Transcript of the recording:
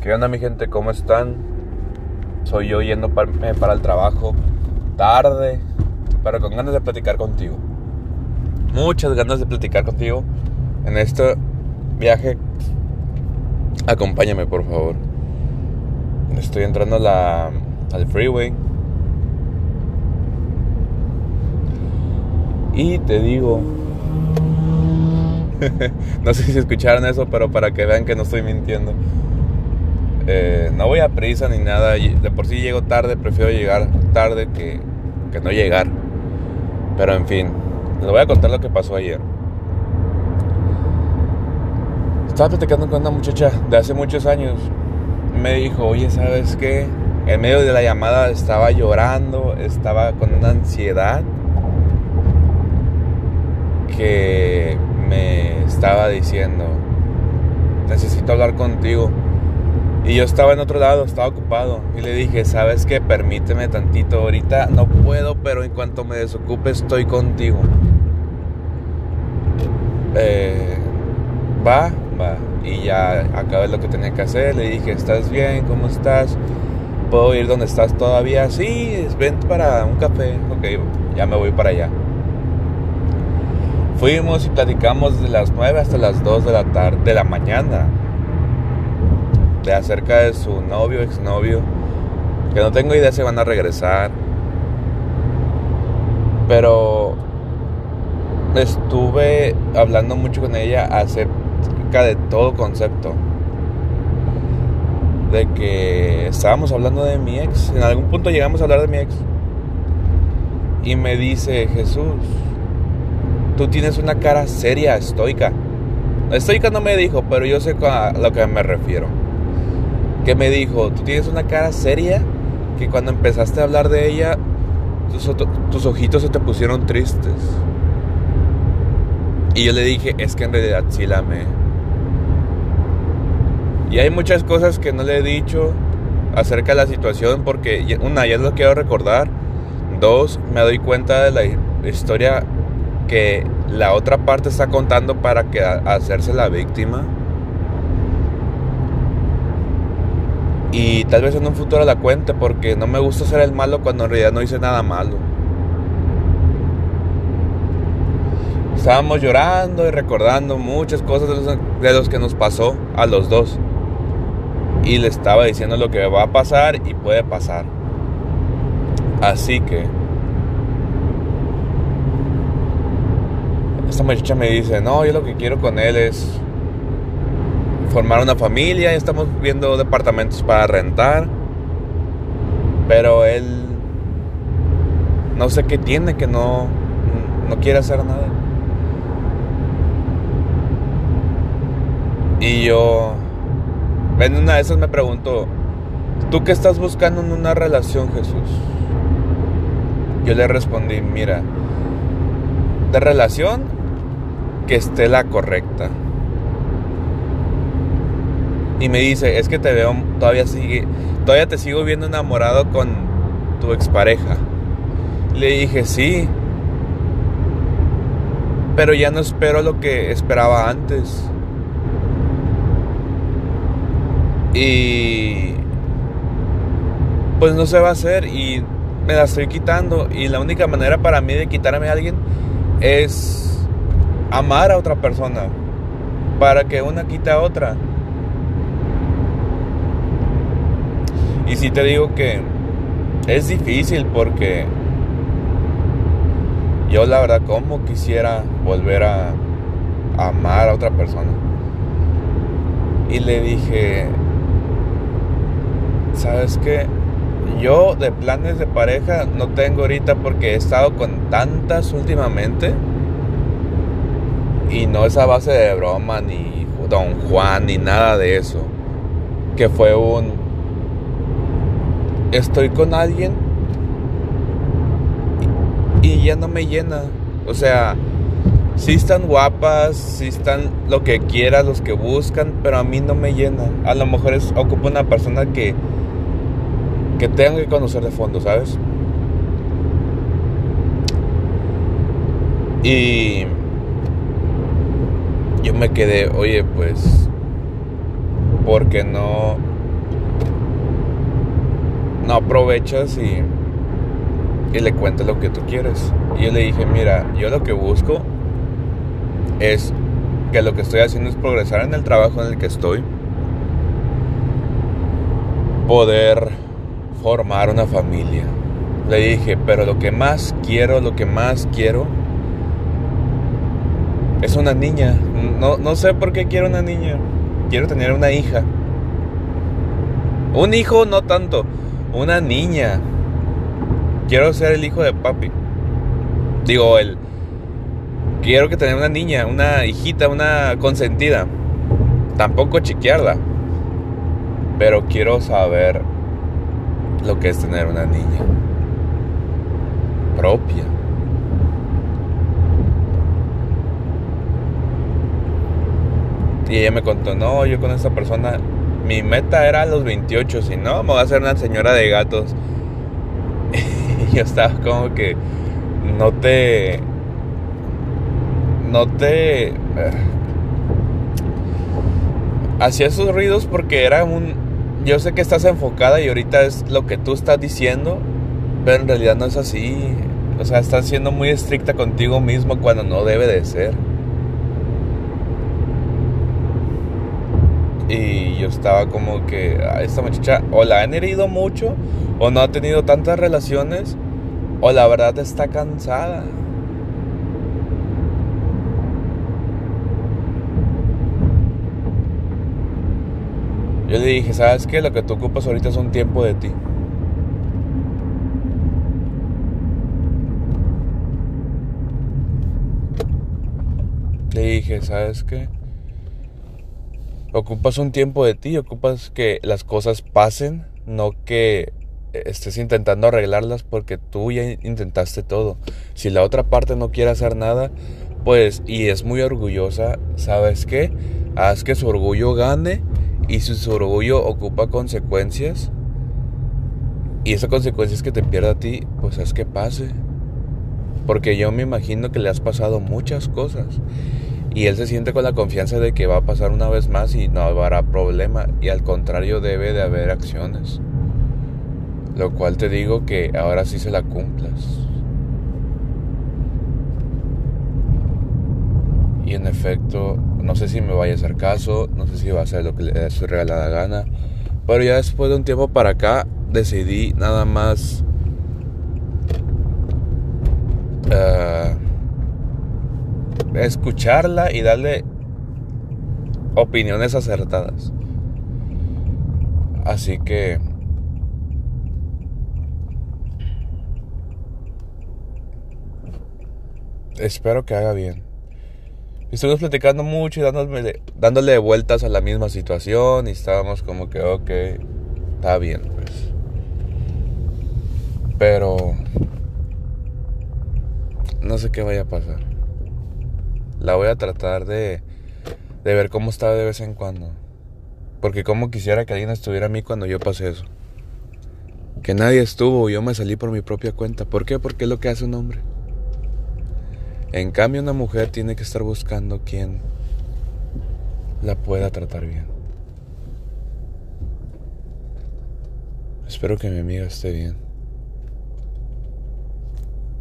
¿Qué onda mi gente? ¿Cómo están? Soy yo yendo para, eh, para el trabajo tarde, pero con ganas de platicar contigo. Muchas ganas de platicar contigo en este viaje. Acompáñame por favor. Estoy entrando a al freeway. Y te digo, no sé si escucharon eso, pero para que vean que no estoy mintiendo. Eh, no voy a prisa ni nada. De por sí llego tarde, prefiero llegar tarde que, que no llegar. Pero en fin, les voy a contar lo que pasó ayer. Estaba platicando con una muchacha de hace muchos años. Me dijo, oye, ¿sabes qué? En medio de la llamada estaba llorando, estaba con una ansiedad que me estaba diciendo, necesito hablar contigo. Y yo estaba en otro lado, estaba ocupado. Y le dije, ¿sabes qué? Permíteme tantito. Ahorita no puedo, pero en cuanto me desocupe estoy contigo. Eh, va, va. Y ya acabé lo que tenía que hacer. Le dije, ¿estás bien? ¿Cómo estás? ¿Puedo ir donde estás todavía? Sí, ven para un café. Ok, ya me voy para allá. Fuimos y platicamos de las 9 hasta las 2 de la tarde, de la mañana de acerca de su novio, exnovio, que no tengo idea si van a regresar. Pero estuve hablando mucho con ella acerca de todo concepto. De que estábamos hablando de mi ex. En algún punto llegamos a hablar de mi ex. Y me dice, Jesús, tú tienes una cara seria, estoica. Estoica no me dijo, pero yo sé a lo que me refiero que me dijo, tú tienes una cara seria que cuando empezaste a hablar de ella, tus, ojitos se te pusieron tristes. Y yo le dije, es que en realidad sí la amé. Y hay muchas cosas que no le he dicho acerca de la situación porque una, ya lo quiero recordar. Dos, me doy cuenta de la historia que la otra parte está contando para que hacerse la víctima. Y tal vez en un futuro la cuente porque no me gusta ser el malo cuando en realidad no hice nada malo. Estábamos llorando y recordando muchas cosas de los, que nos pasó a los dos. Y le estaba diciendo lo que va a pasar y puede pasar. Así que... Esta muchacha me dice, no, yo lo que quiero con él es formar una familia, estamos viendo departamentos para rentar. Pero él no sé qué tiene que no no quiere hacer nada. Y yo en una de esas me pregunto, ¿tú qué estás buscando en una relación, Jesús? Yo le respondí, mira, de relación que esté la correcta y me dice, es que te veo, todavía sigue, todavía te sigo viendo enamorado con tu expareja. Le dije, sí, pero ya no espero lo que esperaba antes. Y pues no se va a hacer y me la estoy quitando y la única manera para mí de quitarme a alguien es amar a otra persona para que una quita a otra. Y si te digo que es difícil porque yo la verdad como quisiera volver a, amar a otra persona. Y le dije, ¿sabes qué? Yo de planes de pareja no tengo ahorita porque he estado con tantas últimamente. Y no es a base de broma, ni Don Juan, ni nada de eso. Que fue un estoy con alguien y, ya no me llena. O sea, sí están guapas, sí están lo que quieras, los que buscan, pero a mí no me llena. A lo mejor es, ocupa una persona que, que tenga que conocer de fondo, ¿sabes? Y yo me quedé, oye, pues, porque no no aprovechas y, y le cuentas lo que tú quieres. Y yo le dije, mira, yo lo que busco es que lo que estoy haciendo es progresar en el trabajo en el que estoy. Poder formar una familia. Le dije, pero lo que más quiero, lo que más quiero es una niña. No, no sé por qué quiero una niña. Quiero tener una hija. Un hijo no tanto. Una niña. Quiero ser el hijo de papi. Digo, el... Quiero que tener una niña, una hijita, una consentida. Tampoco chiquearla. Pero quiero saber lo que es tener una niña. Propia. Y ella me contó, no, yo con esta persona, mi meta era los 28, si no, me voy a hacer una señora de gatos. y yo estaba como que, no te... No te... Eh, hacía esos ruidos porque era un... Yo sé que estás enfocada y ahorita es lo que tú estás diciendo, pero en realidad no es así. O sea, estás siendo muy estricta contigo mismo cuando no debe de ser. Y yo estaba como que a esta muchacha o la han herido mucho o no ha tenido tantas relaciones o la verdad está cansada. Yo le dije, ¿sabes qué? Lo que tú ocupas ahorita es un tiempo de ti. Le dije, ¿sabes qué? Ocupas un tiempo de ti, ocupas que las cosas pasen, no que estés intentando arreglarlas porque tú ya intentaste todo. Si la otra parte no quiere hacer nada, pues, y es muy orgullosa, ¿sabes qué? Haz que su orgullo gane y si su orgullo ocupa consecuencias, y esa consecuencia es que te pierda a ti, pues haz que pase. Porque yo me imagino que le has pasado muchas cosas y él se siente con la confianza de que va a pasar una vez más y no habrá problema y al contrario debe de haber acciones. Lo cual te digo que ahora sí se la cumplas. Y en efecto, no sé si me vaya a hacer caso, no sé si va a ser lo que le dé su regalada gana. Pero ya después de un tiempo para acá decidí nada más... Uh, escucharla y darle opiniones acertadas. Así que espero que haga bien. Estuvimos platicando mucho y dándole, dándole vueltas a la misma situación y estábamos como que, ok, está bien, pues. Pero no sé qué vaya a pasar. La voy a tratar de, de ver cómo está de vez en cuando. Porque como quisiera que alguien estuviera a mí cuando yo pasé eso. Que nadie estuvo, yo me salí por mi propia cuenta. ¿Por qué? Porque es lo que hace un hombre. En cambio, una mujer tiene que estar buscando quien la pueda tratar bien. Espero que mi amiga esté bien.